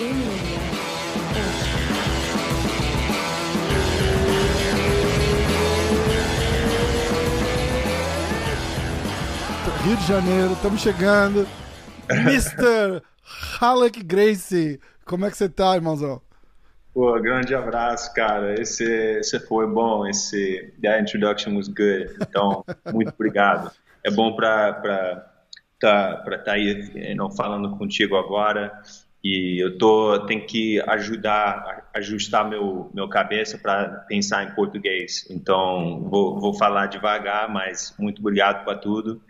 Rio de Janeiro, estamos chegando. Mr. Halleck Gracie, como é que você tá, irmãozão? Pô, grande abraço, cara. Esse, esse foi bom. Esse that introduction was good. Então, muito obrigado. É bom para para tá para tá aí não falando contigo agora e eu tô tenho que ajudar ajustar meu meu cabeça para pensar em português. Então, vou, vou falar devagar, mas muito obrigado para tudo.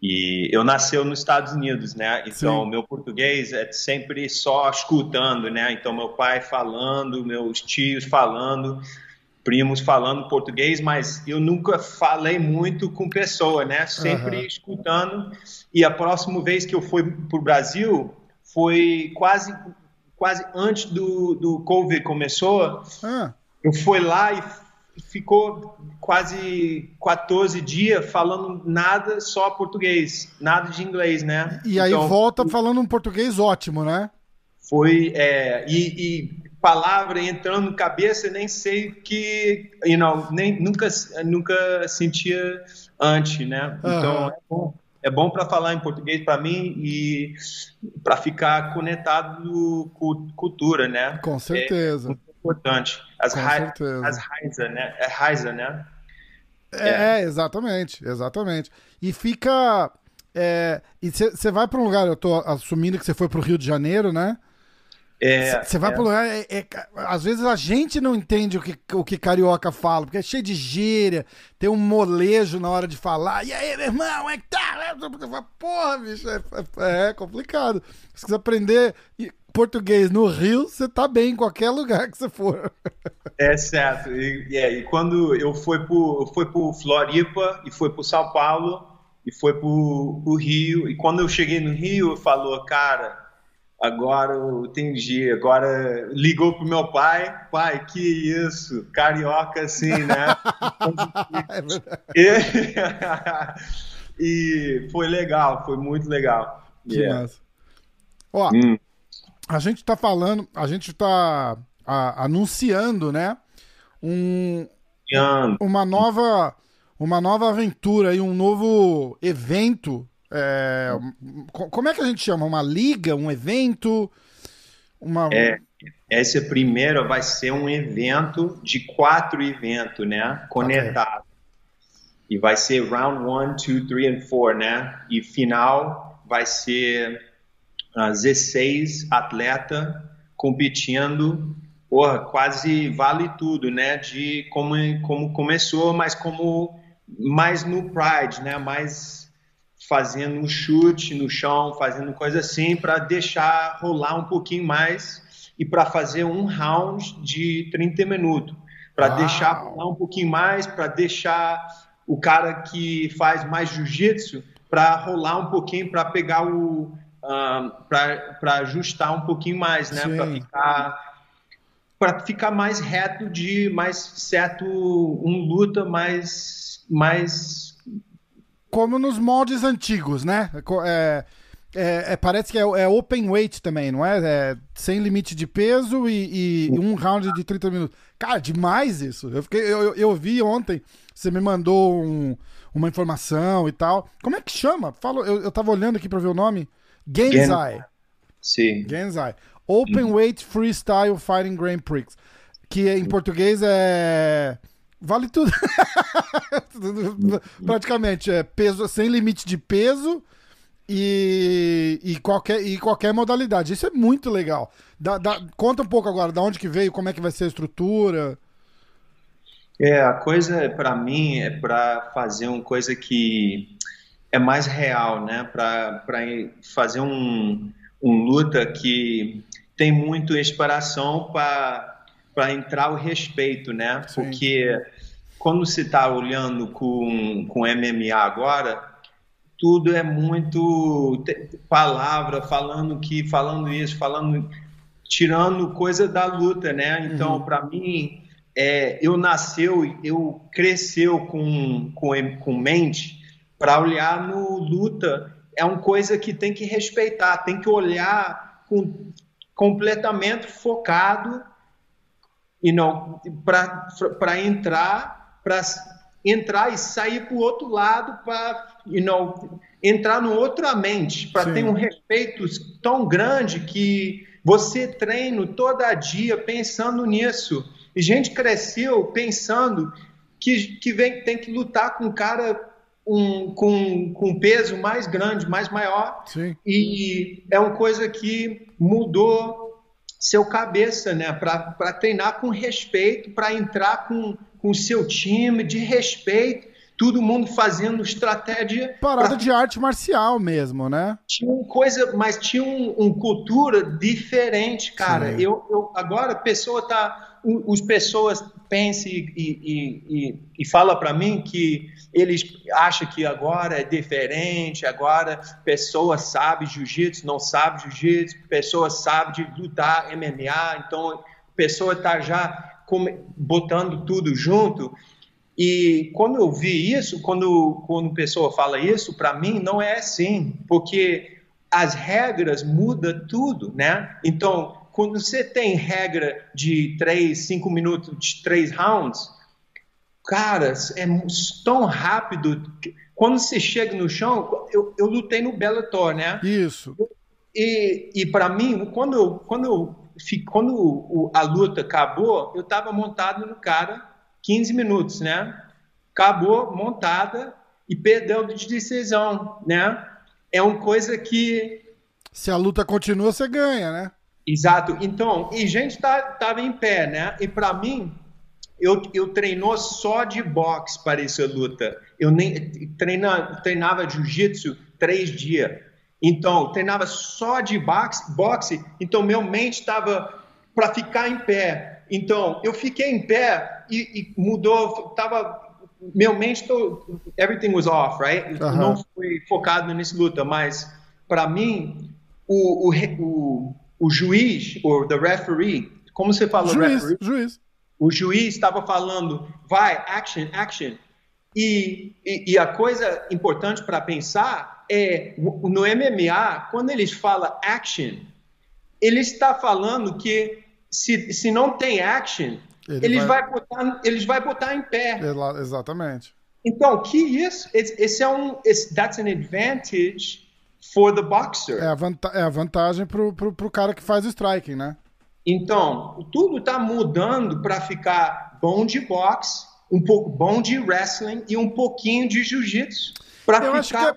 E eu nasceu nos Estados Unidos, né? Então, Sim. meu português é sempre só escutando, né? Então, meu pai falando, meus tios falando, primos falando português, mas eu nunca falei muito com pessoa, né? Sempre uhum. escutando. E a próxima vez que eu fui para o Brasil foi quase quase antes do, do Covid começou. Uhum. Eu fui lá e ficou quase 14 dias falando nada só português, nada de inglês, né? E aí então, volta falando um português ótimo, né? Foi, é, e, e, palavra entrando na cabeça, nem sei que, you know, nem, nunca, nunca sentia antes, né? Então, uhum. é bom, é bom para falar em português para mim e para ficar conectado com cultura, né? Com certeza. É, importante. As, as Raiza, né? É Raiza, né? É, é, exatamente, exatamente. E fica. É, e você vai para um lugar, eu tô assumindo que você foi para o Rio de Janeiro, né? Você é, vai é. para um lugar. É, é, às vezes a gente não entende o que, o que carioca fala, porque é cheio de gíria, tem um molejo na hora de falar. E aí, meu irmão, é que tá? Porra, bicho, é, é, é complicado. Se quiser aprender português no Rio, você tá bem em qualquer lugar que você for. É certo. E, é, e quando eu fui por, fui por Floripa e fui por São Paulo e foi pro, pro Rio. E quando eu cheguei no Rio, eu falou, cara, agora eu entendi. Agora ligou pro meu pai, pai, que isso, carioca assim, né? e, e foi legal, foi muito legal. Que yeah. massa. Ó, hum a gente está falando, a gente está anunciando, né? Um, uma nova uma nova aventura e um novo evento. É, como é que a gente chama? Uma liga, um evento? Uma... É, esse primeiro vai ser um evento de quatro eventos, né? Conectado. E vai ser round 1, 2, 3 e 4, né? E final vai ser 16 atletas competindo, porra, quase vale tudo, né? De como, como começou, mas como mais no Pride, né? Mais fazendo um chute no chão, fazendo coisa assim para deixar rolar um pouquinho mais e para fazer um round de 30 minutos, para deixar rolar um pouquinho mais, para deixar o cara que faz mais jiu-jitsu para rolar um pouquinho para pegar o para ajustar um pouquinho mais, né? Para ficar para ficar mais reto de mais certo um luta mais mais como nos moldes antigos, né? É, é, é, parece que é, é, open weight também, não é? é sem limite de peso e, e, um round de 30 minutos. Cara, demais isso. Eu, fiquei, eu, eu vi ontem, você me mandou um, uma informação e tal. Como é que chama? Fala, eu, eu tava olhando aqui para ver o nome. Genzai. Sim. Genzai. Open uhum. Weight Freestyle Fighting Grand Prix. Que em português é. Vale tudo. Praticamente é peso sem limite de peso e, e, qualquer, e qualquer modalidade. Isso é muito legal. Conta um pouco agora, da onde que veio, como é que vai ser a estrutura. É, a coisa para mim é para fazer uma coisa que é mais real, né? Para fazer um, um luta que tem muito inspiração para entrar o respeito, né? Sim. Porque quando se está olhando com, com MMA agora, tudo é muito palavra, falando que, falando isso, falando, tirando coisa da luta, né? Então, uhum. para mim, é, eu nasceu, eu cresceu com, com, com mente para olhar no luta. É uma coisa que tem que respeitar, tem que olhar com completamente focado e não para entrar para entrar e sair para o outro lado para you know, entrar no outra mente para ter um respeito tão grande que você treina toda dia pensando nisso gente cresceu pensando que, que vem, tem que lutar com um cara um, com, com peso mais grande, mais maior. Sim. E é uma coisa que mudou seu cabeça, né? Para treinar com respeito, para entrar com o seu time de respeito todo mundo fazendo estratégia. Parada pra... de arte marcial mesmo, né? Tinha uma coisa, mas tinha uma um cultura diferente, cara. Eu, eu, agora a pessoa tá. Os pessoas pensam e, e, e, e fala para mim que eles acham que agora é diferente, agora pessoa sabe jiu-jitsu, não sabe jiu-jitsu, pessoa sabe de lutar MMA, então pessoa tá já botando tudo junto e quando eu vi isso, quando, quando pessoa fala isso, para mim não é assim, porque as regras mudam tudo, né? Então, quando você tem regra de 3, 5 minutos, de 3 rounds, cara, é tão rápido. Quando você chega no chão, eu, eu lutei no Bellator, né? Isso. E, e para mim, quando, eu, quando, eu, quando a luta acabou, eu estava montado no cara 15 minutos, né? Acabou, montada e perdeu de decisão, né? É uma coisa que. Se a luta continua, você ganha, né? Exato. Então, e gente tá, tava em pé, né? E para mim, eu, eu treinou só de boxe para essa luta. Eu nem treina, treinava jiu-jitsu três dias. Então, treinava só de boxe, boxe então meu mente estava para ficar em pé. Então, eu fiquei em pé e, e mudou, tava meu mente tô, everything was off, right? Uhum. Não fui focado nessa luta, mas para mim o, o, o, o, juiz ou the referee, como você falou, juiz, referee, juiz. o juiz estava falando, vai, action, action. E, e, e a coisa importante para pensar é no MMA, quando eles falam action, ele está falando que se, se não tem action, ele eles, vai... vai botar, eles vai botar em pé. Exatamente. Então, que isso? Esse é um. Esse, that's an advantage for the boxer. É a, vanta é a vantagem pro, pro, pro cara que faz o striking, né? Então, tudo está mudando para ficar bom de boxe, um pouco bom de wrestling e um pouquinho de jiu-jitsu. Eu ficar, acho que é,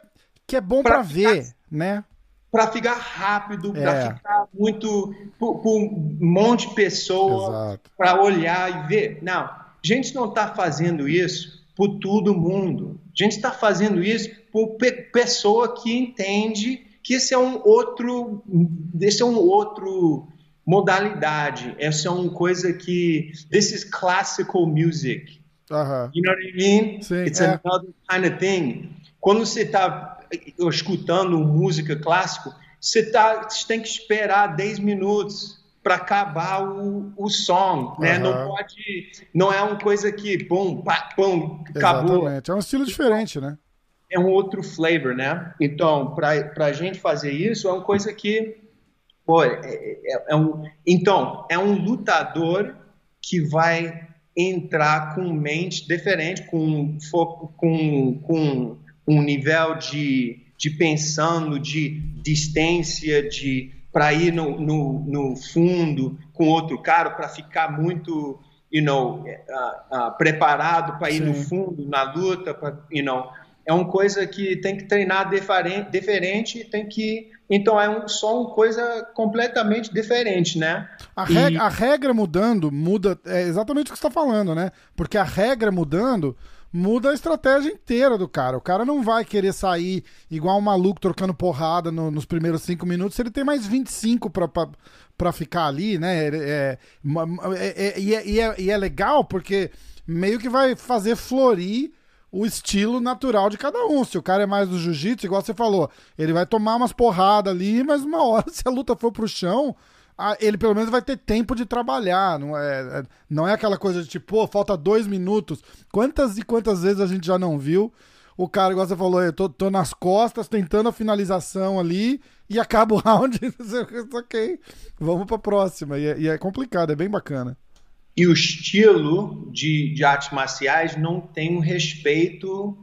que é bom para ver, né? para ficar rápido, é. para ficar muito por, um monte de pessoa para olhar e ver. Não, a gente não está fazendo isso por todo mundo. A gente está fazendo isso por pe pessoa que entende que esse é um outro, esse é um outro modalidade. Essa é uma coisa que this is classical music. Uh -huh. You know what I mean? Sim, It's é. another kind of thing. Quando você está escutando música clássica, você, tá, você tem que esperar 10 minutos para acabar o, o som, né? Uhum. Não pode, não é uma coisa que, bum, pá, pum, acabou. Exatamente, é um estilo diferente, né? É um outro flavor, né? Então, para a gente fazer isso, é uma coisa que, pô, é, é, é um, então, é um lutador que vai entrar com mente diferente, com foco, com, com um nível de, de pensando, de distância, de para ir no, no, no, fundo com outro cara, para ficar muito, you know, uh, uh, preparado para ir Sim. no fundo na luta, you know, é uma coisa que tem que treinar diferente, diferente tem que então é um, só uma coisa completamente diferente, né? A, regra, e... a regra mudando muda é exatamente o que você está falando, né? Porque a regra mudando muda a estratégia inteira do cara. O cara não vai querer sair igual um maluco trocando porrada no, nos primeiros cinco minutos se ele tem mais 25 pra, pra, pra ficar ali, né? É, é, é, e, é, é, e é legal porque meio que vai fazer florir o estilo natural de cada um. Se o cara é mais do jiu-jitsu, igual você falou, ele vai tomar umas porradas ali, mas uma hora, se a luta for pro chão, ele pelo menos vai ter tempo de trabalhar. Não é, é, não é aquela coisa de tipo, pô, falta dois minutos. Quantas e quantas vezes a gente já não viu? O cara, igual você falou, eu tô, tô nas costas tentando a finalização ali e acaba o round. ok, vamos pra próxima. E é, e é, complicado, é bem bacana. E o estilo de, de artes marciais não tem um respeito,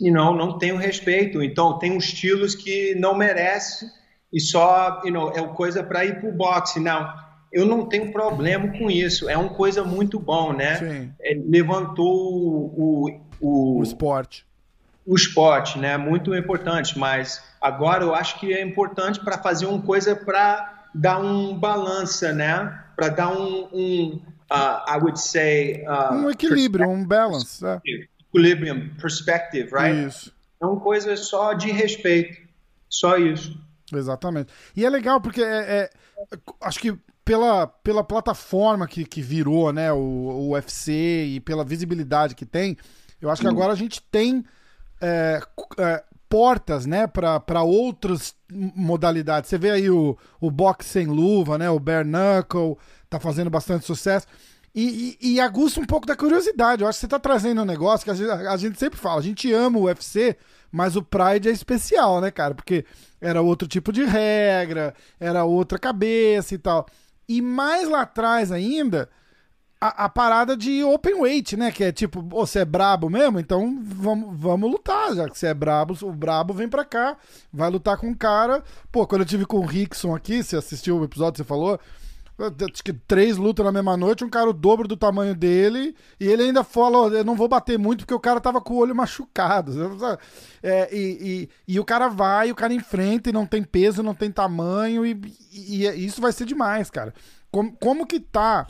you know, não tem um respeito. Então, tem uns estilos que não merece e só, you know, é coisa para ir pro boxe. Não, eu não tenho problema com isso. É uma coisa muito bom, né? É, levantou o, o, o esporte. O esporte, né? Muito importante, mas agora eu acho que é importante para fazer uma coisa para dar um balança, né? Para dar um, um uh, I would say, uh, um equilíbrio, um balance, é. equilibrium, perspective, right? Isso. É uma coisa só de respeito, só isso. Exatamente. E é legal porque é, é acho que pela, pela plataforma que, que virou, né, o, o UFC e pela visibilidade que tem, eu acho que agora a gente tem é, é, portas, né, para outras modalidades. Você vê aí o, o boxe sem luva, né, o bare knuckle, tá fazendo bastante sucesso. E, e, e, aguça um pouco da curiosidade. Eu acho que você tá trazendo um negócio que a gente, a gente sempre fala. A gente ama o UFC, mas o Pride é especial, né, cara? Porque era outro tipo de regra, era outra cabeça e tal. E mais lá atrás ainda, a, a, parada de open weight, né? Que é tipo, você é brabo mesmo, então vamos, vamos lutar. Já que você é brabo, o brabo vem pra cá, vai lutar com o cara. Pô, quando eu tive com o Rickson aqui, você assistiu o episódio, você falou. Acho que três lutas na mesma noite, um cara o dobro do tamanho dele, e ele ainda falou: eu não vou bater muito porque o cara tava com o olho machucado. É, e, e, e, o cara vai, o cara enfrenta e não tem peso, não tem tamanho, e, e, e isso vai ser demais, cara. Como, como que tá?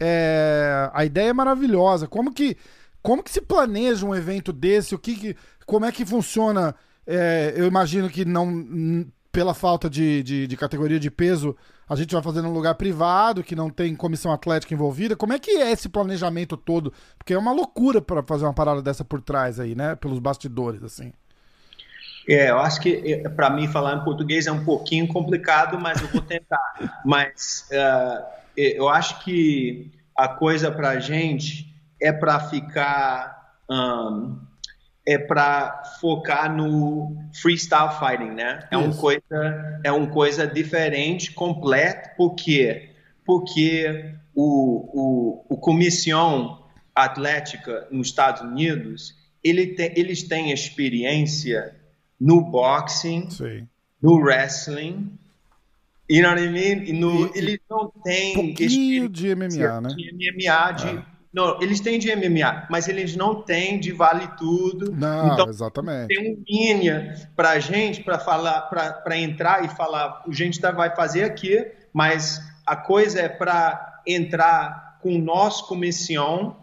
É, a ideia é maravilhosa. Como que, como que se planeja um evento desse? O que, que como é que funciona? É, eu imagino que não, pela falta de, de, de categoria de peso a gente vai fazer num lugar privado, que não tem comissão atlética envolvida. Como é que é esse planejamento todo? Porque é uma loucura para fazer uma parada dessa por trás aí, né? Pelos bastidores, assim. É, eu acho que é, para mim falar em português é um pouquinho complicado, mas eu vou tentar. mas uh, eu acho que a coisa para a gente é para ficar um, é para focar no freestyle fighting, né? É uma coisa é uma coisa diferente, completa, porque porque o, o, o comissão atlética nos Estados Unidos ele te, eles têm experiência no boxing, Sim. no wrestling, you know what I mean? E no, eles não têm um de MMA, né? De MMA, de ah não, eles têm de MMA, mas eles não têm de vale tudo. Não, então, exatamente. Tem uma linha para a gente para falar, para entrar e falar, a gente tá, vai fazer aqui, mas a coisa é para entrar com nossa comissão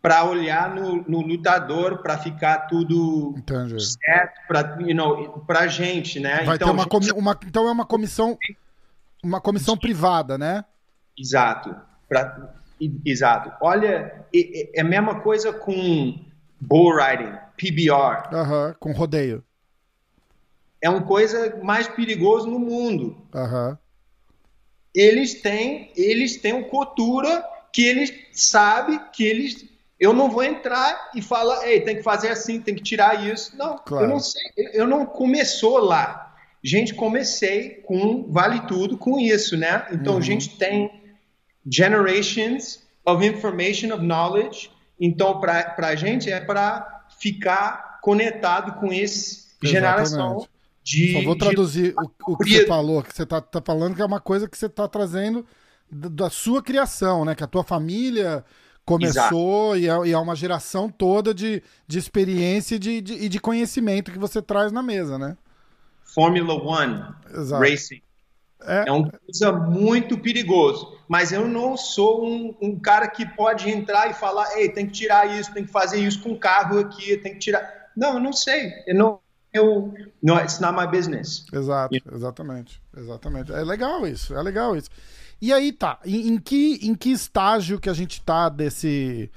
para olhar no, no lutador para ficar tudo Entendi. certo para you know, para gente, né? Vai então, ter uma, gente... uma, então é uma comissão uma comissão privada, né? Exato. Pra, Exato. Olha, é, é a mesma coisa com bull riding, PBR. Uhum, com rodeio. É uma coisa mais perigosa no mundo. Uhum. Eles têm, eles têm uma cultura que eles sabem que eles eu não vou entrar e falar, ei, tem que fazer assim, tem que tirar isso. Não, claro. eu não sei, eu não começou lá. Gente, comecei com vale tudo com isso, né? Então, uhum. a gente tem generations of information, of knowledge. Então, para a gente é para ficar conectado com esse geração de. Só vou traduzir de... o, o, que você falou, que você está tá falando que é uma coisa que você está trazendo da sua criação, né? Que a tua família começou e é, e é, uma geração toda de, de experiência e de, de, e de conhecimento que você traz na mesa, né? Formula One Racing. É, é uma coisa muito perigoso. Mas eu não sou um, um, cara que pode entrar e falar, ei, tem que tirar isso, tem que fazer isso com o carro aqui, tem que tirar. Não, eu não sei. Eu não, eu, no, it's not my business. Exato, exatamente, exatamente. É legal isso, é legal isso. E aí tá, em, em que, em que estágio que a gente tá desse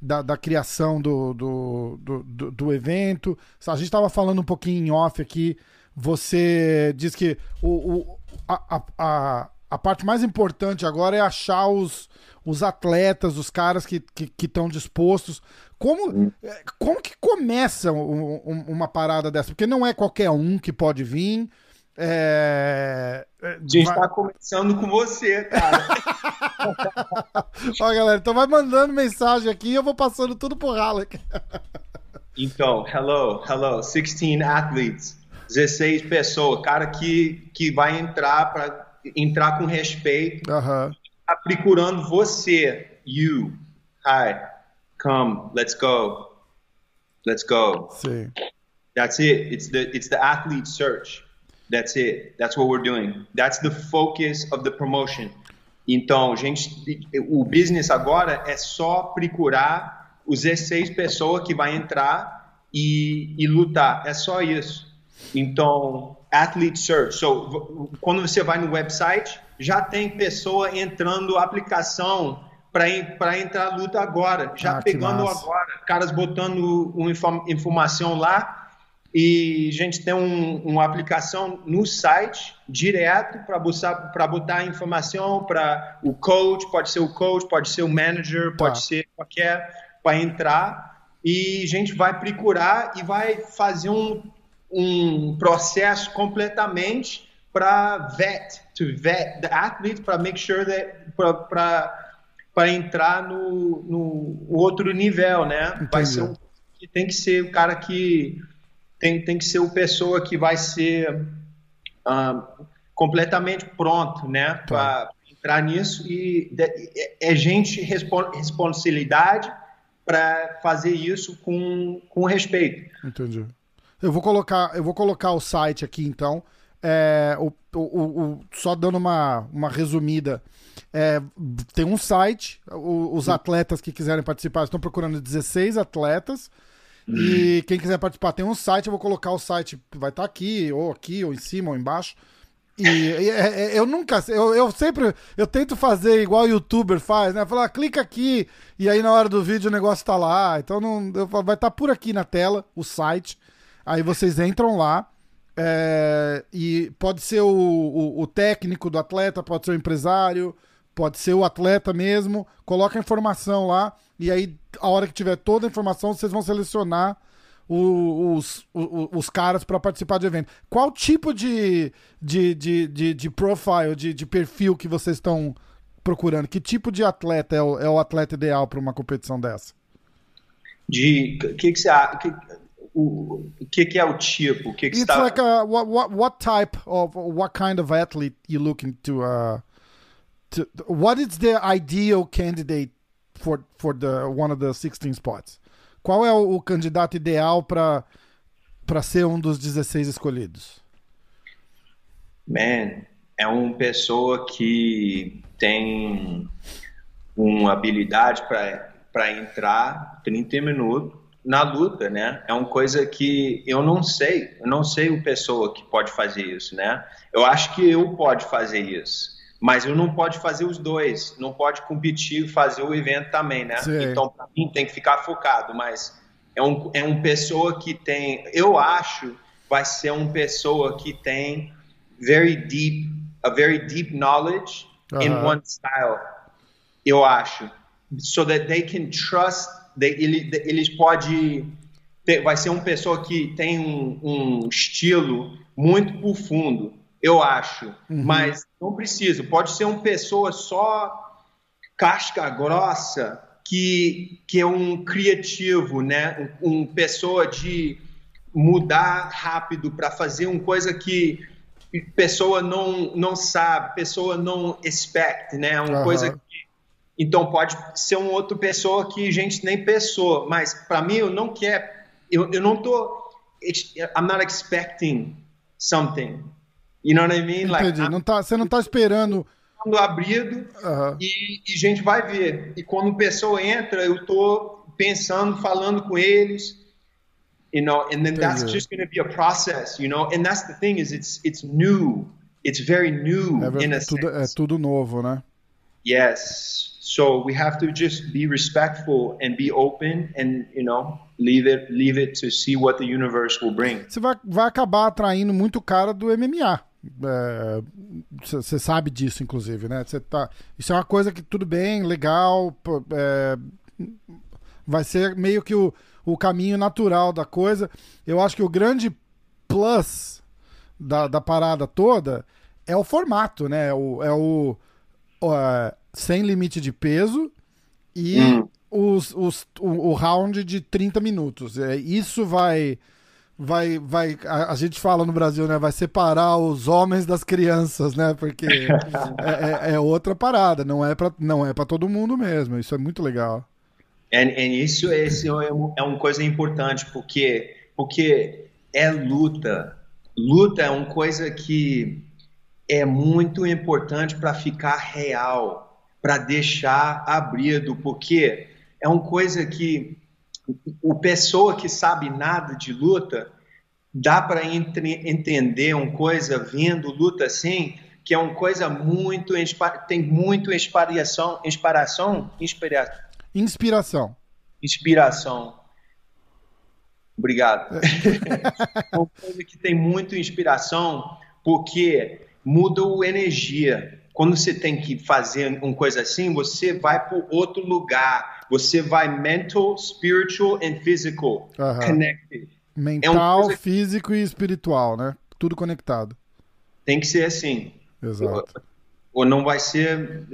da, da criação do, do, do, do, evento? A gente estava falando um pouquinho em off aqui. Você diz que o, o a, a, a parte mais importante agora é achar os, os atletas, os caras que estão que, que dispostos. Como, é, como que começa um, um, uma parada dessa? Porque não é qualquer um que pode vir. É... é a gente vai... tá começando com você, cara. Ó, galera, então vai mandando mensagem aqui e eu vou passando tudo pro Halleck. então, hello, hello, 16 athletes, 16 pessoas, cara que, que vai entrar para entrar com respeito, uh -huh. tá procurando você, you, hi, come, let's go, let's go. Sim. That's it. It's the it's the athlete search. That's it. That's what we're doing. That's the focus of the promotion. Então, gente, o business agora é só procurar os 16 pessoas que vai entrar e, e lutar. É só isso. Então, athlete search. So, quando você vai no website, já tem pessoa entrando aplicação para entrar luta agora, já ah, pegando agora, caras botando uma informação lá e a gente tem um, uma aplicação no site direto para botar, botar informação para o coach, pode ser o coach, pode ser o manager, tá. pode ser qualquer, para entrar. E a gente vai procurar e vai fazer um, um processo completamente para vet, to vet the athlete, para make sure that, para entrar no, no outro nível, né? Entendi. Vai ser um, tem que ser o cara que tem, tem que ser o pessoa que vai ser uh, completamente pronto, né, tá. para entrar nisso e é, é gente responsabilidade para fazer isso com, com respeito. Entendi. Eu vou colocar, eu vou colocar o site aqui então. É, o, o, o, só dando uma, uma resumida. É, tem um site, os atletas que quiserem participar estão procurando 16 atletas. E quem quiser participar, tem um site, eu vou colocar o site, vai estar tá aqui, ou aqui, ou em cima, ou embaixo. E, e é, é, eu nunca, eu, eu sempre, eu tento fazer igual o youtuber faz, né? Falar, clica aqui, e aí na hora do vídeo o negócio tá lá. Então não, vai estar tá por aqui na tela o site. Aí vocês entram lá. É, e pode ser o, o, o técnico do atleta, pode ser o empresário, pode ser o atleta mesmo. Coloca a informação lá. E aí, a hora que tiver toda a informação, vocês vão selecionar os, os, os caras para participar do evento. Qual tipo de, de, de, de, de profile, de, de perfil que vocês estão procurando? Que tipo de atleta é o, é o atleta ideal para uma competição dessa? De que que você o que, que é o tipo? O que que It's está... like a, what, what, type of what kind of athlete you looking to uh to what is the ideal candidate for, for the, one of the 16 spots. Qual é o, o candidato ideal para ser um dos 16 escolhidos? Man, é uma pessoa que tem uma habilidade para entrar 30 minutos na luta, né? É uma coisa que eu não sei, eu não sei o pessoa que pode fazer isso, né? Eu acho que eu pode fazer isso mas eu não pode fazer os dois, não pode competir e fazer o evento também, né? Sim. Então, para mim, tem que ficar focado, mas é um, é um pessoa que tem, eu acho, vai ser uma pessoa que tem very deep, a very deep knowledge uh -huh. in one style, eu acho, so that they can trust, ele, eles podem, vai ser uma pessoa que tem um, um estilo muito profundo, eu acho. Uhum. Mas não precisa. Pode ser uma pessoa só casca grossa que, que é um criativo, né? Um, um pessoa de mudar rápido para fazer uma coisa que pessoa não não sabe, pessoa não expect, né? Uma uhum. coisa então pode ser uma outra pessoa que a gente nem pensou, mas para mim eu não quero, eu, eu não tô I'm not expecting something. You know what I mean? Entendi. Like, não tá, você não tá esperando abrido uhum. e, e a gente vai ver. E quando a pessoa entra, eu tô pensando, falando com eles, you know, and then Entendi. that's just going to be a process, you know. And that's the thing is it's it's new. It's very new é, in a tudo, é sense. É tudo novo, né? Yes. So we have to just be respectful and be open and, you know, leave it leave it to see what the universe will bring. Você vai, vai acabar atraindo muito cara do MMA. Você é, sabe disso, inclusive, né? Você tá, isso é uma coisa que tudo bem, legal, é, vai ser meio que o, o caminho natural da coisa. Eu acho que o grande plus da, da parada toda é o formato, né? É o, é o, sem limite de peso e hum. os, os, o, o, round de 30 minutos. É, isso vai. Vai, vai, a, a, gente fala no Brasil, né? Vai separar os homens das crianças, né? Porque é, é, é, outra parada, não é para não é para todo mundo mesmo. Isso é muito legal. E isso, esse é, é uma coisa importante porque porque é luta. Luta é uma coisa que é muito importante para ficar real, para deixar abrido, porque é uma coisa que o pessoa que sabe nada de luta dá para entender uma coisa vendo luta assim, que é uma coisa muito tem muito inspiração, inspiração, inspiração, inspiração, inspiração. Obrigado. É uma coisa que tem muito inspiração, porque muda a energia. Quando você tem que fazer uma coisa assim, você vai para outro lugar. Você vai mental, spiritual and physical uh -huh. connected. Mental, é físico e espiritual, né? Tudo conectado. Tem que ser assim. Exato. Ou não vai ser,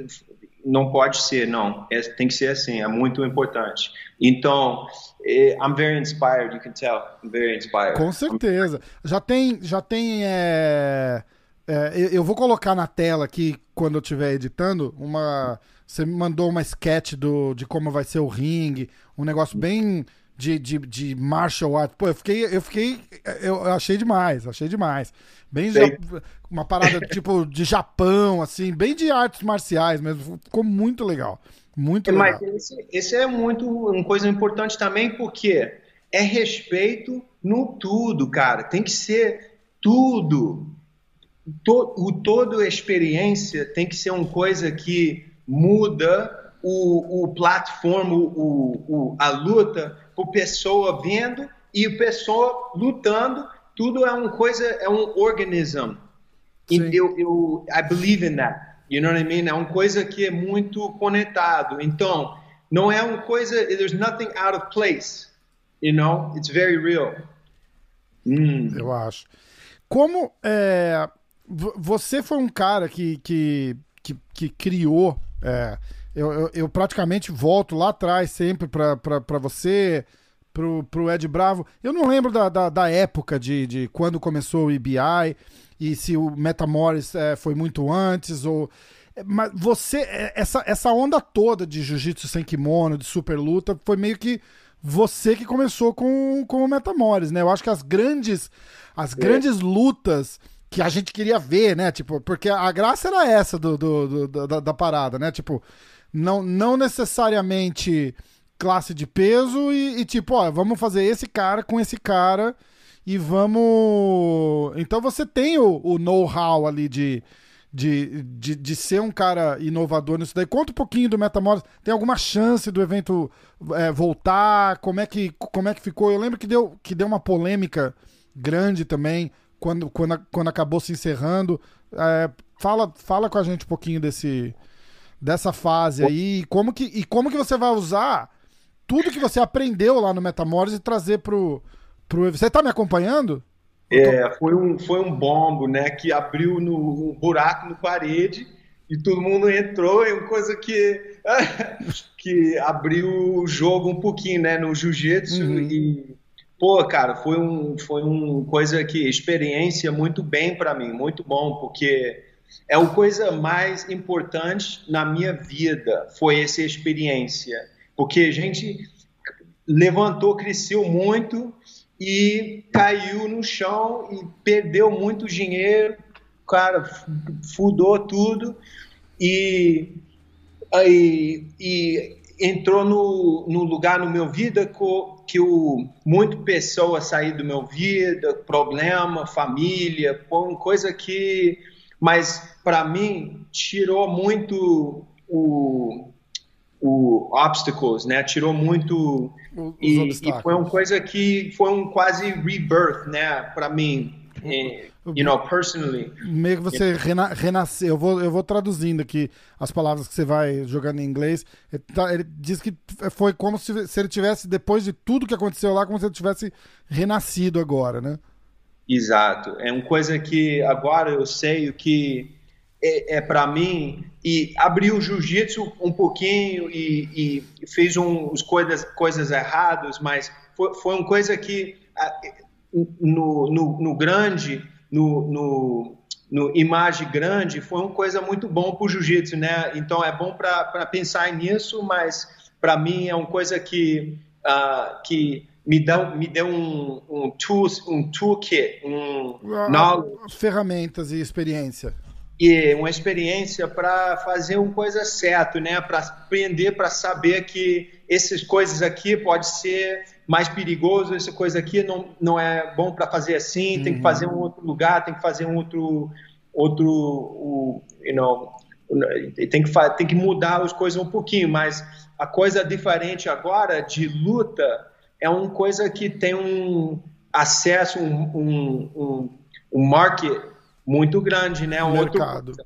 não pode ser, não. É, tem que ser assim. É muito importante. Então, é, I'm very inspired. You can tell. I'm very inspired. Com certeza. Já tem, já tem. É é, eu vou colocar na tela aqui, quando eu estiver editando, uma. Você me mandou uma sketch do, de como vai ser o ringue, um negócio bem de, de, de martial art. Pô, eu fiquei, eu fiquei. Eu achei demais, achei demais. Bem uma parada tipo de Japão, assim, bem de artes marciais mesmo. Ficou muito legal. Muito legal. Mas esse, esse é muito uma coisa importante também, porque é respeito no tudo, cara. Tem que ser tudo to, o todo a experiência tem que ser uma coisa que muda o, o plataforma, o, o, a luta, por pessoa vendo e pessoa lutando. Tudo é uma coisa, é um organismo. Eu, eu, I believe in that. You know what I mean? É uma coisa que é muito conectado. Então, não é uma coisa, there's nothing out of place. You know? It's very real. Hum. Eu acho. Como é, você foi um cara que, que, que, que criou. É, eu, eu, eu, praticamente volto lá atrás sempre para você, pro, pro Ed Bravo. Eu não lembro da, da, da, época de, de quando começou o EBI e se o Metamoris é, foi muito antes ou. Mas você, é, essa, essa onda toda de jiu-jitsu sem kimono, de super luta, foi meio que você que começou com, com o Metamoris, né? Eu acho que as grandes, as é. grandes lutas que a gente queria ver, né? Tipo, porque a graça era essa do, do, do da, da, parada, né? Tipo, não, não necessariamente classe de peso e, e, tipo, ó, vamos fazer esse cara com esse cara e vamos. Então você tem o, o know-how ali de, de, de, de, ser um cara inovador nisso daí. Conta um pouquinho do Metamorphose. Tem alguma chance do evento é, voltar? Como é, que, como é que ficou? Eu lembro que deu, que deu uma polêmica grande também quando, quando, quando acabou se encerrando. É, fala, fala com a gente um pouquinho desse, dessa fase aí e como, que, e como que você vai usar tudo que você aprendeu lá no Metamorphose e trazer pro, pro... Você tá me acompanhando? É, foi um, foi um bombo, né, que abriu no, um buraco no parede e todo mundo entrou, é uma coisa que, que abriu o jogo um pouquinho, né, no jiu-jitsu uhum. e Pô, cara, foi um, foi um coisa que experiência muito bem para mim, muito bom, porque é a coisa mais importante na minha vida foi essa experiência, porque a gente levantou, cresceu muito e caiu no chão e perdeu muito dinheiro, cara, fudou tudo. E, e, e entrou no, no lugar no meu vida que o muito pessoa sair do meu vida, problema, família, coisa que, mas para mim tirou muito o, o obstacles, né? Tirou muito e, e, foi uma coisa que foi um quase rebirth, né? Para mim, you know, personally. Meio que você rena renasceu. Eu vou, eu vou traduzindo aqui as palavras que você vai jogando em inglês. Ele, tá, ele diz que foi como se, se, ele tivesse, depois de tudo que aconteceu lá, como se ele tivesse renascido agora, né? Exato. É uma coisa que agora eu sei o que é, é para mim e abriu o jiu-jitsu um pouquinho e, e fez uns coisas, coisas erradas, mas foi, foi uma coisa que no, no, no grande, no, no, no, imagem grande, foi uma coisa muito bom para o jiu-jitsu, né? Então é bom para pensar nisso, mas para mim é uma coisa que, uh, que me deu, me deu um, um, tool, um toolkit, um ferramentas e experiência. E uma experiência para fazer uma coisa certa, né? Para aprender, para saber que essas coisas aqui pode ser mais perigoso, essa coisa aqui não, não é bom para fazer assim, uhum. tem que fazer um outro lugar, tem que fazer um outro outro, o, you know, tem que tem que mudar as coisas um pouquinho, mas a coisa diferente agora de luta é uma coisa que tem um acesso, um, um, um, um market muito grande, né? Um mercado. Outro...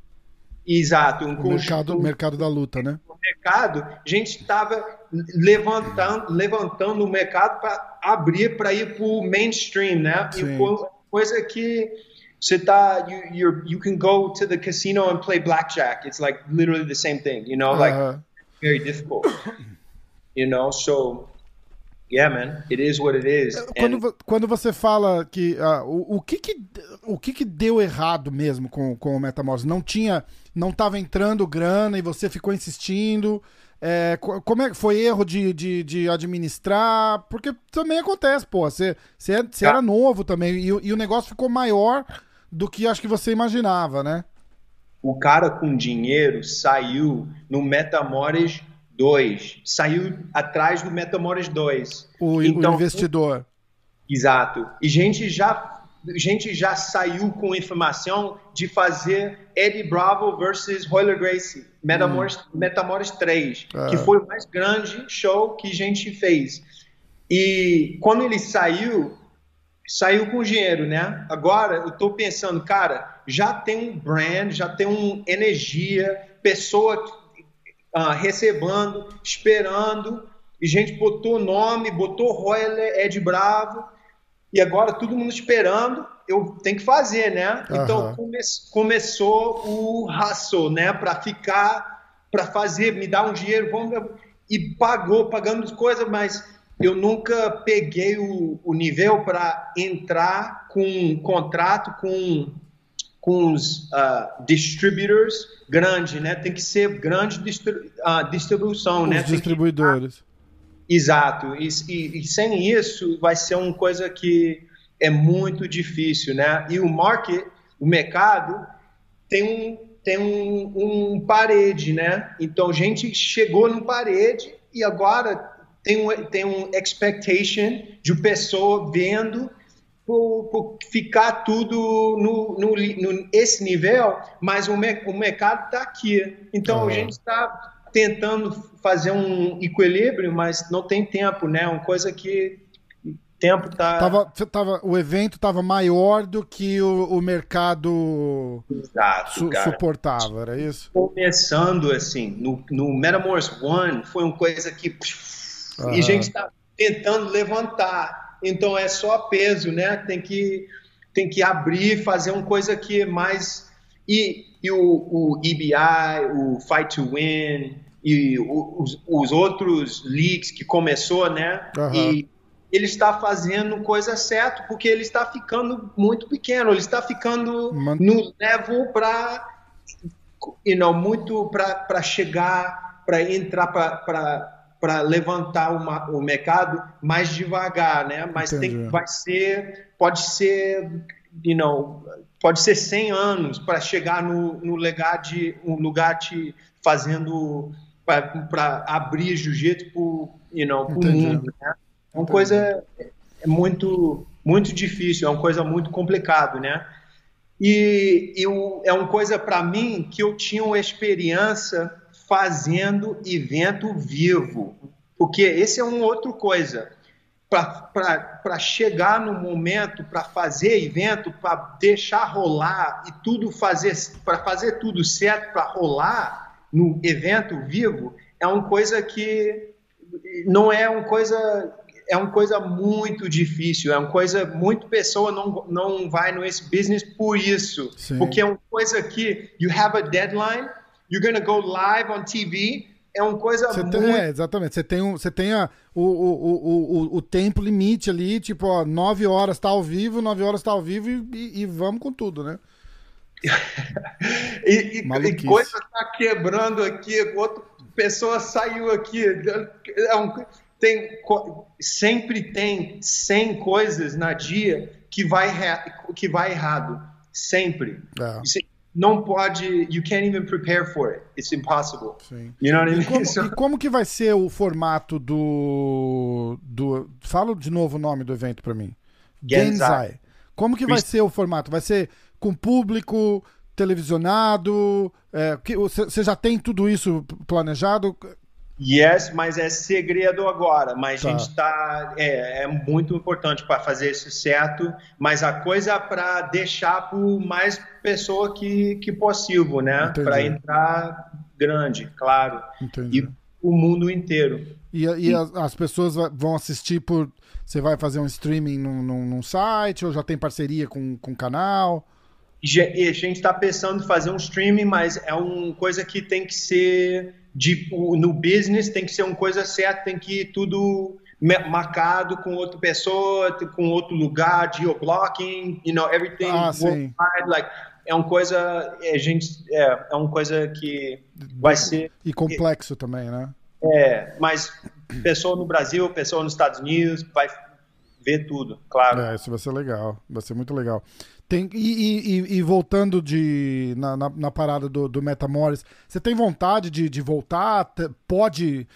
Exato. Um mercado, mercado da luta, né? Mercado, a gente estava levantando, levantando o mercado para abrir para ir para o mainstream, né? Sim. E coisa que você tá, you, you're, you can go to the casino and play blackjack. It's like literally the same thing, you know, uh -huh. like very difficult, you know, so yeah, man, it is what it is. Quando, And... quando você fala que uh, o, o, que que o que que deu errado mesmo com, com o Metamorph? Não tinha, não estava entrando grana e você ficou insistindo. É, como é que foi erro de, de, de, administrar? Porque também acontece, pô. Você, você, você era novo também e, e o negócio ficou maior do que acho que você imaginava, né? O cara com dinheiro saiu no Metamores 2. Saiu atrás do Metamores 2. O, então, o investidor. Exato. E gente já gente já saiu com informação de fazer Eddie Bravo versus Royler Gracie, Metamores, hum. Metamores 3, ah. que foi o mais grande show que a gente fez. E quando ele saiu, saiu com dinheiro, né? Agora eu estou pensando, cara, já tem um brand, já tem uma energia, pessoa uh, recebendo, esperando, e gente botou nome, botou Royler, Ed Bravo, e agora todo mundo esperando, eu tenho que fazer, né? Uhum. Então come começou o hustle, né? Para ficar, para fazer, me dar um dinheiro, vamos, e pagou, pagando coisas, mas eu nunca peguei o, o nível para entrar com um contrato com com os uh, distributors grande, né? Tem que ser grande distri uh, distribuição, os né? distribuidores. Que... Exato. E, e, e, sem isso vai ser uma coisa que é muito difícil, né? E o market, o mercado tem um tem um, um parede, né? Então a gente chegou no parede e agora tem um tem um expectation de pessoa vendo por, por ficar tudo no, no, no, esse nível, mas o, me, o mercado está aqui. Então uhum. a gente está tentando fazer um equilíbrio, mas não tem tempo, né? Uma coisa que tempo tá. Tava, tava, o evento estava maior do que o, o mercado Exato, su, suportava, era isso? Começando assim, no, no Metamorph One foi uma coisa que. Uhum. E a gente está tentando levantar então é só peso, né? Tem que, tem que abrir, fazer uma coisa que é mais. E, e o, o EBI, o Fight to Win, e os, os outros leagues que começou, né? Uhum. E ele está fazendo coisa certa, porque ele está ficando muito pequeno, ele está ficando Man... no level para you know, muito para chegar, para entrar para para levantar uma, o mercado mais devagar, né? Mas tem, vai ser, pode ser, you know, pode ser 100 anos para chegar no, no lugar de um lugar te fazendo para abrir jiu-jitsu para you know, o mundo, né? É uma coisa é muito muito difícil, é uma coisa muito complicado, né? E, e é uma coisa para mim que eu tinha uma experiência fazendo evento vivo, porque esse é uma outra coisa. Para chegar no momento, para fazer evento, para deixar rolar e tudo fazer, para fazer tudo certo, para rolar no evento vivo, é uma coisa que não é uma coisa é uma coisa muito difícil, é uma coisa muito pessoa não não vai no esse business por isso, Sim. porque é uma coisa que you have a deadline, you're gonna go live on TV, é uma coisa você muito... Tem, é, exatamente, você tem, um, você tem a, o, o, o, o, o tempo limite ali, tipo, ó, 9 horas tá ao vivo, 9 horas tá ao vivo e, e, e vamos com tudo, né? e, e, e, coisa tá quebrando aqui, outra pessoa saiu aqui. É um, tem, sempre tem 100 coisas na dia que vai, que vai errado. Sempre. É. Não pode, you can't even prepare for it. It's impossible. Sim. You know what I mean? E como, e como que vai ser o formato do, do. Fala de novo o nome do evento para mim. Genzai. Genzai. Como que vai ser o formato? Vai ser com público, televisionado? É, você já tem tudo isso planejado? Yes, mas é segredo agora. Mas tá. a gente está. É, é, muito importante para fazer isso certo. Mas a coisa é para deixar para mais pessoa que, que possível, né? Para entrar grande, claro. Entendi. E o mundo inteiro. E, e, e... As, as, pessoas vão assistir por. Você vai fazer um streaming num, num, num site ou já tem parceria com o canal? E a gente está pensando em fazer um streaming, mas é uma coisa que tem que ser de, no business, tem que ser uma coisa certa, tem que ir tudo marcado com outra pessoa, com outro lugar, geoblocking, you know, everything ah, worldwide, like é uma coisa, a gente é, é uma coisa que vai ser e complexo também, né? É, mas pessoa no Brasil, pessoa nos Estados Unidos vai ver tudo, claro. É, isso vai ser legal, vai ser muito legal. Tem, e, e, e, voltando de, na, na, na parada do, do você tem vontade de, de voltar? Pode,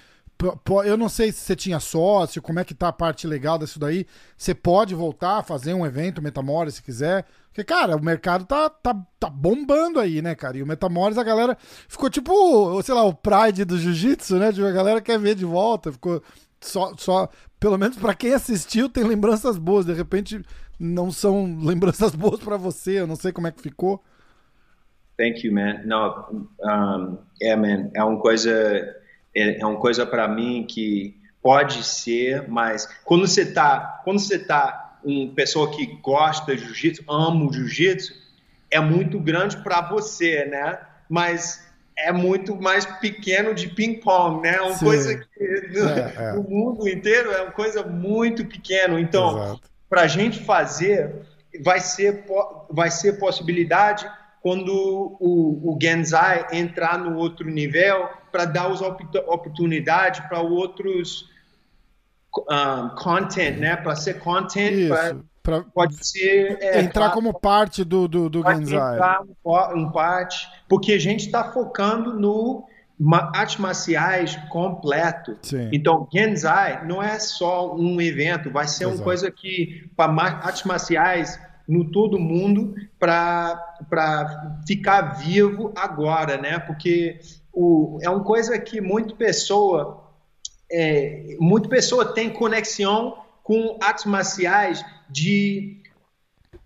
Eu não sei se você tinha sócio, como é que tá a parte legal disso daí. Você pode voltar a fazer um evento Metamores se quiser. Porque, cara, o mercado tá, tá, tá bombando aí, né, cara? E o Metamores, a galera ficou tipo, sei lá, o Pride do Jiu-Jitsu, né? Tipo, a galera quer ver de volta. Ficou só, só pelo menos para quem assistiu, tem lembranças boas. De repente, não são lembranças boas para você. Eu não sei como é que ficou. Thank you, man. Não, um, é, man, é uma coisa, é, é uma coisa para mim que pode ser, mas quando você tá, quando você tá uma pessoa que gosta de jiu-jitsu, ama o jiu-jitsu, é muito grande para você, né? Mas é muito mais pequeno de ping-pong, né? É uma Sim. coisa que no, é, é. no, mundo inteiro é uma coisa muito pequena. Então, para a gente fazer, vai ser, vai ser possibilidade quando o, o Genzai entrar no outro nível para dar as oportunidades para outros um, content, né? Para ser content, pra, pode ser é, entrar claro, como parte do do, do Genzai. Entrar parte, porque a gente está focando no artes marciais completo. Sim. Então, Genzai não é só um evento, vai ser Exato. uma coisa que para artes marciais no todo mundo para ficar vivo agora, né? Porque o, é uma coisa que muita pessoa é, muita pessoa tem conexão com artes marciais de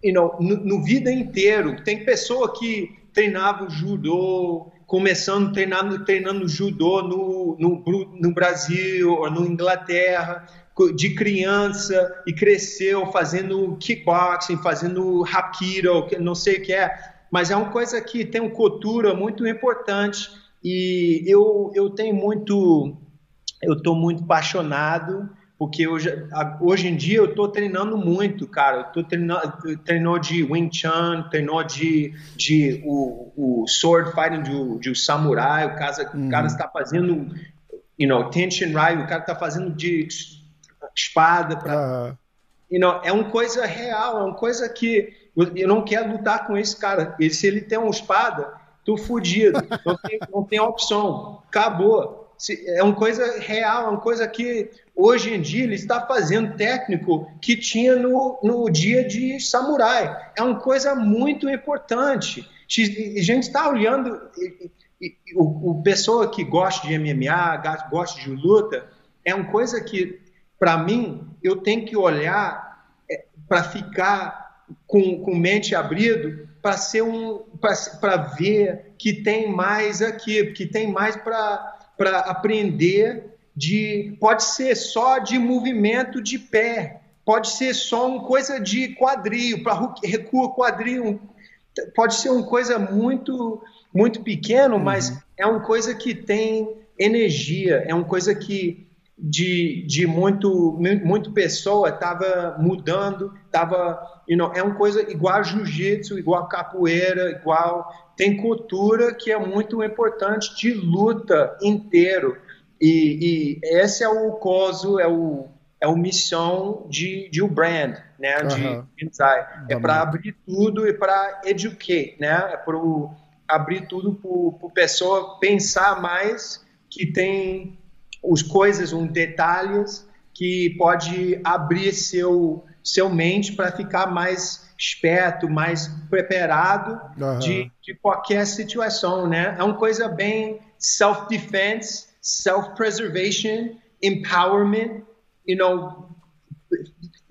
you know, no, no vida inteiro. Tem pessoa que treinava judô, começando treinando, treinando judô no, no, no Brasil ou no Inglaterra, de criança e cresceu fazendo kickboxing, fazendo hapkido, não sei o que é, mas é uma coisa que tem uma cultura muito importante e eu, eu tenho muito, eu estou muito apaixonado porque hoje, hoje em dia eu estou treinando muito, cara. Eu tô treinando, treinou de Wing Chun, treinou de, de o, o sword fighting de, de samurai, o cara, uhum. o cara está fazendo, you know, Tenshin Rai, o cara está fazendo de espada para, uhum. you know, é uma coisa real, é uma coisa que eu não quero lutar com esse cara. E se ele tem uma espada, tô fudido, não tem, não tem opção, acabou é uma coisa real, é uma coisa que hoje em dia ele está fazendo técnico que tinha no, no dia de samurai. É uma coisa muito importante. A gente está olhando, o, o pessoa que gosta de MMA, gosta de luta, é uma coisa que, para mim, eu tenho que olhar é, para ficar com, com mente abrido para ser um para ver que tem mais aqui, que tem mais para para aprender de pode ser só de movimento de pé, pode ser só uma coisa de quadril, para recua quadril, pode ser uma coisa muito muito pequeno, uhum. mas é uma coisa que tem energia, é uma coisa que de, de muito muito pessoa estava mudando, estava you know, é uma coisa igual jiu-jitsu, igual capoeira, igual tem cultura que é muito importante de luta inteiro. E, e esse é o coso, é o é o missão de, de o brand, né, de uhum. É para abrir tudo e para educar, né, é para abrir tudo para a pessoa pensar mais que tem os coisas, um detalhes que pode abrir seu seu mente para ficar mais esperto, mais preparado uhum. de, de qualquer situação, né? É uma coisa bem self-defense, self-preservation, empowerment, you know,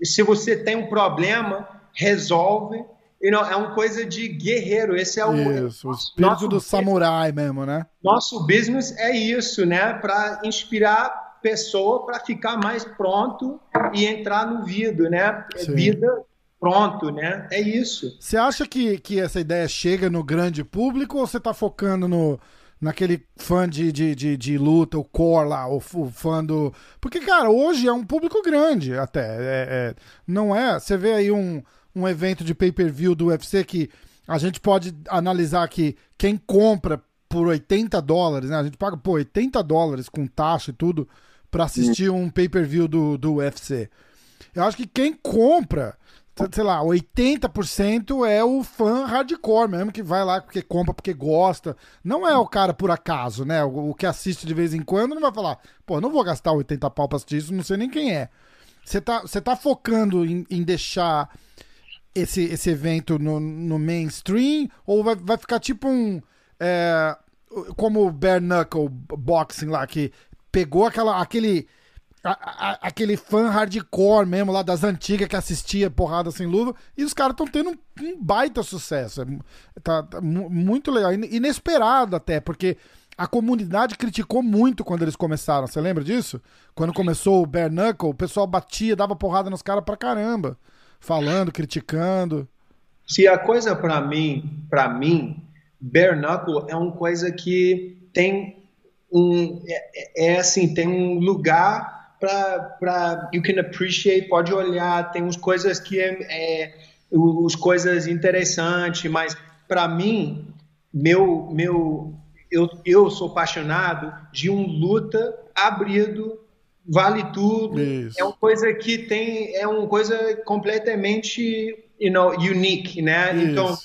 se você tem um problema, resolve. You know, é uma coisa de guerreiro. Esse é o, isso, o espírito do samurai mesmo, né? Nosso business é isso, né? Para inspirar pessoa para ficar mais pronto e entrar no vida, né? Sim. Vida pronto, né? É isso. Você acha que, que essa ideia chega no grande público ou você está focando no naquele fã de, de, de, de, luta, o core lá, o, o, fã do. Porque, cara, hoje é um público grande até. É, é, não é. Você vê aí um, um evento de pay-per-view do UFC que a gente pode analisar que quem compra por 80 dólares, né? A gente paga, pô, 80 dólares com taxa e tudo para assistir um pay-per-view do, do UFC. Eu acho que quem compra sei lá, 80% é o fã hardcore mesmo, que vai lá porque compra, porque gosta. Não é o cara por acaso, né? O, que assiste de vez em quando não vai falar, pô, não vou gastar 80 pau pra assistir isso, não sei nem quem é. Você tá, tá focando em, em deixar esse, esse evento no, no mainstream ou vai, vai ficar tipo um. É, como o Bare Knuckle Boxing lá, que pegou aquela, aquele a, a, aquele fã hardcore mesmo lá das antigas que assistia Porrada Sem Luva, e os caras estão tendo um, um, baita sucesso. É, tá, tá, muito legal, inesperado até, porque a comunidade criticou muito quando eles começaram. Você lembra disso? Quando começou o Bare Knuckle, o pessoal batia, dava porrada nos caras pra caramba, falando, criticando. Se a coisa para mim, para mim, Bare Knuckle é uma coisa que tem um é, é assim, tem um lugar para you can appreciate, pode olhar, tem uns coisas que é, é os coisas interessantes, mas para mim, meu meu eu, eu sou apaixonado de um luta abrido, vale tudo. Isso. É uma coisa que tem é uma coisa completamente, you know, unique, né? Isso. Então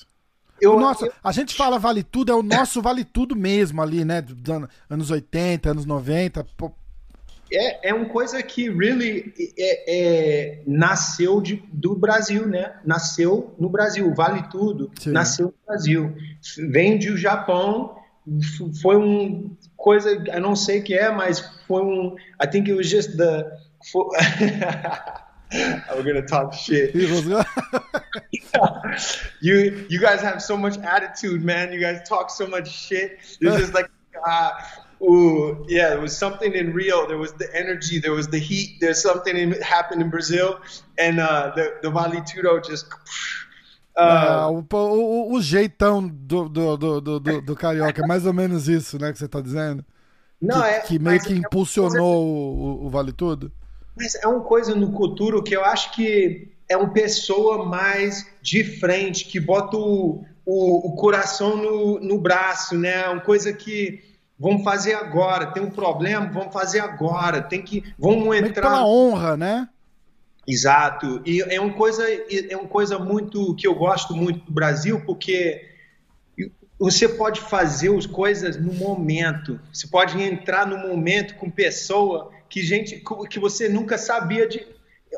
eu, Nossa, eu... a gente fala vale tudo, é o nosso vale tudo mesmo ali, né? Anos 80, anos 90 é, é uma coisa que really é, é, nasceu de, do Brasil, né? Nasceu no Brasil, vale tudo. Sim. Nasceu no Brasil. Vem do Japão, foi um coisa, eu não sei o que é, mas foi um. I think it was just the. For, We're gonna talk shit. you you guys have so much attitude, man. You guys talk so much shit. It's just like. Uh, Ooh, yeah, there was something in Rio. There was the energy. There was the heat. There's something in, happened in Brazil, and uh, the the Vale Tudo just. Uh, ah, o, o, o, jeitão do, do, do, do, do carioca, é mais ou menos isso, né, que você tá dizendo? Não, que, é, que meio que é impulsionou o, o Vale Tudo. Mas é uma coisa no futuro que eu acho que é uma pessoa mais de frente, que bota o, o, o coração no, no braço, né? Uma coisa que Vamos fazer agora. Tem um problema, vamos fazer agora. Tem que, vamos entrar. Pela honra, né? Exato. E é uma coisa, é uma coisa muito que eu gosto muito do Brasil, porque você pode fazer as coisas no momento. Você pode entrar no momento com pessoa que gente que você nunca sabia de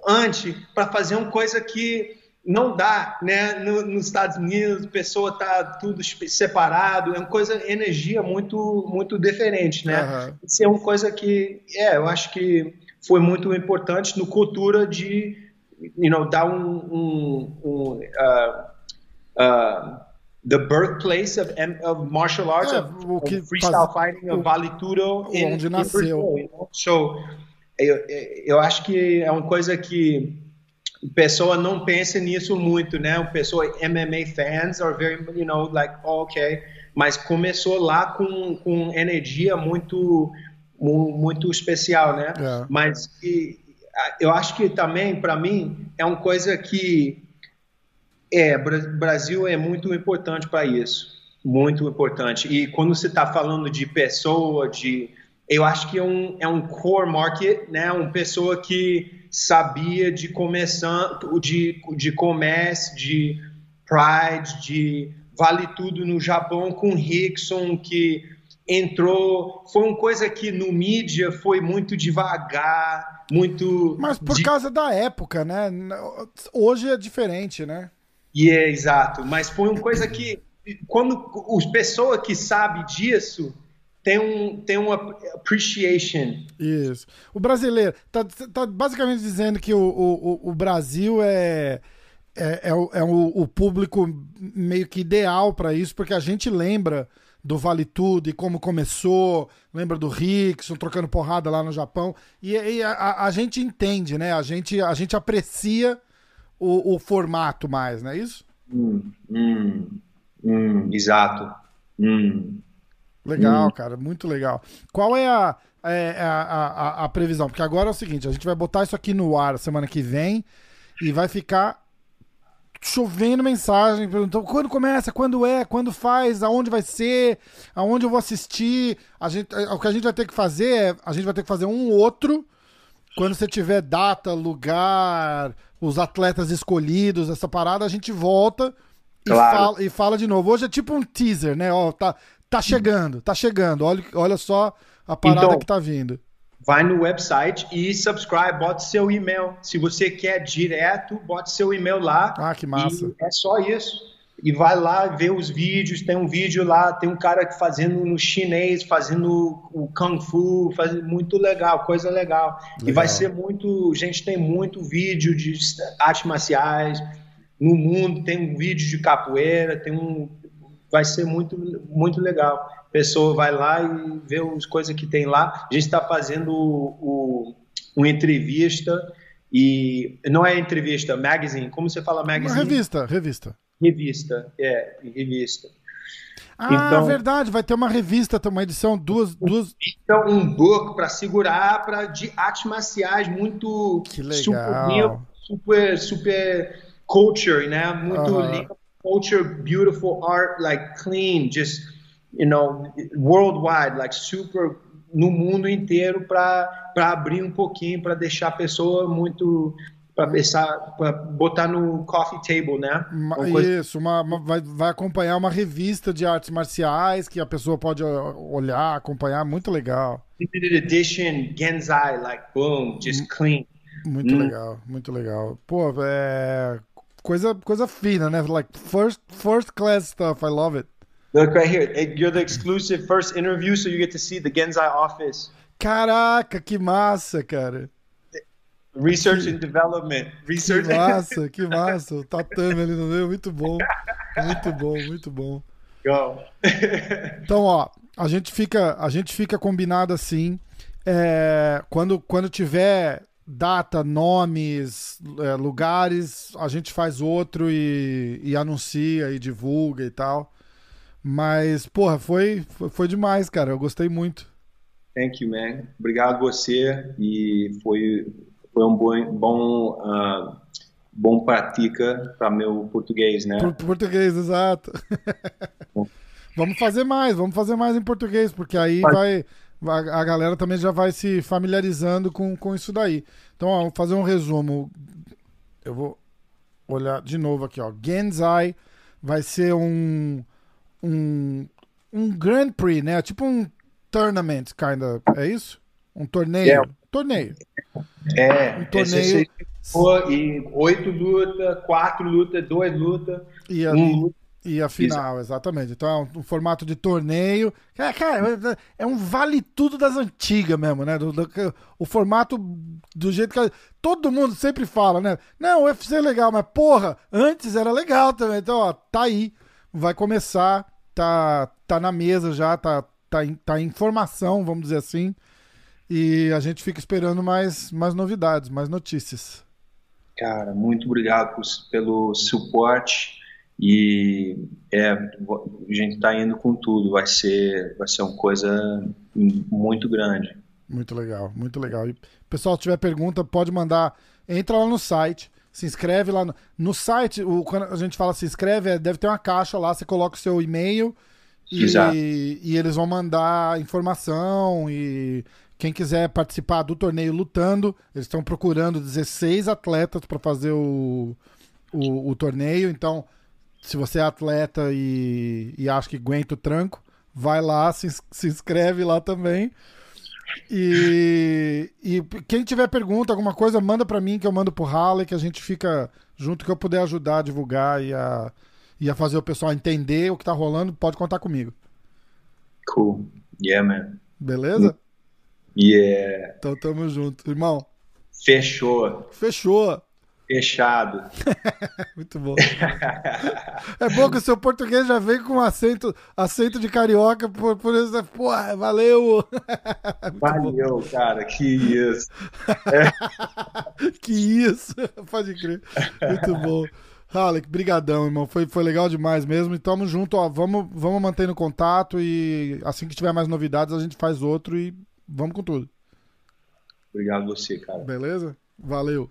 antes para fazer uma coisa que não dá, né? No, nos Estados Unidos, a pessoa tá tudo separado, é uma coisa, energia muito, muito diferente, né? Uhum. Isso é uma coisa que, é, eu acho que foi muito importante no cultura de, you know, dar um, um, um uh, uh, the birthplace of, of martial arts, é, of, of freestyle faz, fighting, of Vale Tudo, in, onde nasceu. Brazil, you know? So, eu, eu acho que é uma coisa que a pessoa não pensa nisso muito, né? O pessoa MMA fans are very, you know, like, oh, okay, mas começou lá com, com energia muito muito especial, né? É. Mas eu acho que também para mim é uma coisa que é Brasil é muito importante para isso, muito importante. E quando você está falando de pessoa, de eu acho que é um, é um core market, né? Uma pessoa que sabia de começar, de, de comércio, de Pride, de Vale Tudo no Japão com Rickson, que entrou. Foi uma coisa que no mídia foi muito devagar, muito. Mas por de... causa da época, né? Hoje é diferente, né? E é exato. Mas foi uma coisa que quando as pessoas que sabem disso tem um tem uma appreciation. Isso. O brasileiro tá, tá basicamente dizendo que o, o, o Brasil é é, é, o, é o, o público meio que ideal para isso, porque a gente lembra do Vale Tudo e como começou, lembra do Rickson trocando porrada lá no Japão, e, e a, a, gente entende, né? A gente, a gente aprecia o, o formato mais, não é isso? Hum, hum, hum, exato. Hum. Legal, hum. cara, muito legal. Qual é a, é, a, a, a, previsão? Porque agora é o seguinte: a gente vai botar isso aqui no ar semana que vem e vai ficar chovendo mensagem, perguntando quando começa, quando é, quando faz, aonde vai ser, aonde eu vou assistir. A gente, é, o que a gente vai ter que fazer é, a gente vai ter que fazer um outro quando você tiver data, lugar, os atletas escolhidos, essa parada, a gente volta e, claro. fala, e fala de novo. Hoje é tipo um teaser, né? Ó, tá, tá chegando, tá chegando. Olha, olha só a parada então, que tá vindo vai no website e subscribe, bota seu e-mail. Se você quer direto, bota seu e-mail lá. Ah, que massa. é só isso. E vai lá ver os vídeos. Tem um vídeo lá, tem um cara fazendo no chinês, fazendo o Kung Fu, fazendo muito legal, coisa legal. legal. E vai ser muito. Gente, tem muito vídeo de artes marciais no mundo, tem um vídeo de capoeira, tem um. Vai ser muito, muito legal pessoa vai lá e vê as coisas que tem lá. A gente está fazendo o, o, uma entrevista e não é entrevista, magazine. Como você fala magazine? Uma revista, revista. Revista, é, revista. Ah, então, verdade, vai ter uma revista, uma edição, duas, duas. Então, um book para segurar para de artes marciais muito que legal. super, super, super culture, né? Muito uh -huh. Culture, beautiful art, like clean, just you know, worldwide, like super no mundo inteiro para abrir um pouquinho, para deixar a pessoa muito para pensar, para botar no coffee table, né? Uma Isso, uma, uma, vai, vai acompanhar uma revista de artes marciais que a pessoa pode olhar, acompanhar, muito legal. Limited edition Genzai, like boom, just clean. Muito hum. legal, muito legal. Pô, é coisa coisa fina, né? Like first first class stuff, I love it. Look right here. You're the exclusive first interview, so you get to see the Genzai office. Caraca, que massa, cara. Research que, and development. Research. Que massa, que massa. O tatame ali no meio, muito bom. Muito bom, muito bom. Go. então, ó, a gente fica, a gente fica combinado assim. É, quando, quando tiver data, nomes, é, lugares, a gente faz outro e, e anuncia e divulga e tal. Mas, porra, foi, foi, demais, cara. Eu gostei muito. Thank you, man. Obrigado você e foi, foi um bom, bom, uh, bom prática para meu português, né? Por, português, exato. vamos fazer mais, vamos fazer mais em português, porque aí vai, a, a galera também já vai se familiarizando com, com isso daí. Então, ó, vou fazer um resumo. Eu vou olhar de novo aqui, ó. Genzai vai ser um um, um Grand Prix, né? Tipo um tournament, kinda. É isso? Um torneio. É. Torneio. É. Um torneio. E oito lutas, quatro lutas, duas lutas. E um luta. E a final, Isso. exatamente. Então é um, um, formato de torneio. É, cara, é um vale tudo das antigas mesmo, né? Do, do, o formato do jeito que. Todo mundo sempre fala, né? Não, o UFC é legal, mas porra, antes era legal também. Então, ó, tá aí vai começar, tá, tá na mesa já, tá, tá, em, tá em formação, vamos dizer assim. E a gente fica esperando mais, mais novidades, mais notícias. Cara, muito obrigado por, pelo suporte e é, a gente está indo com tudo. Vai ser, vai ser uma coisa muito grande. Muito legal, muito legal. E pessoal, se tiver pergunta, pode mandar. Entra lá no site, se inscreve lá no, no site. O, quando a gente fala se inscreve, é, deve ter uma caixa lá. Você coloca o seu e-mail e, e, eles vão mandar informação e quem quiser participar do torneio lutando, eles estão procurando 16 atletas para fazer o, o, o, torneio. Então, se você é atleta e, e acha que aguenta o tranco, vai lá, se, se inscreve lá também. E, e quem tiver pergunta, alguma coisa, manda para mim que eu mando pro Harley, que a gente fica junto, que eu puder ajudar a divulgar e a, e a fazer o pessoal entender o que tá rolando, pode contar comigo. Cool. Yeah, man. Beleza? Yeah. Então tamo junto, irmão. Fechou. Fechou. Fechado. Muito bom. é bom que o seu português já vem com acento, acento de carioca, por, por isso, é, porra, valeu. valeu, bom. cara, que isso. É. que isso, pode crer. Muito bom. Halleck, brigadão, irmão. Foi, foi legal demais mesmo. E tamo junto, ó. Vamos, vamos mantendo contato e assim que tiver mais novidades a gente faz outro e vamos com tudo. Obrigado você, cara. Beleza? Valeu.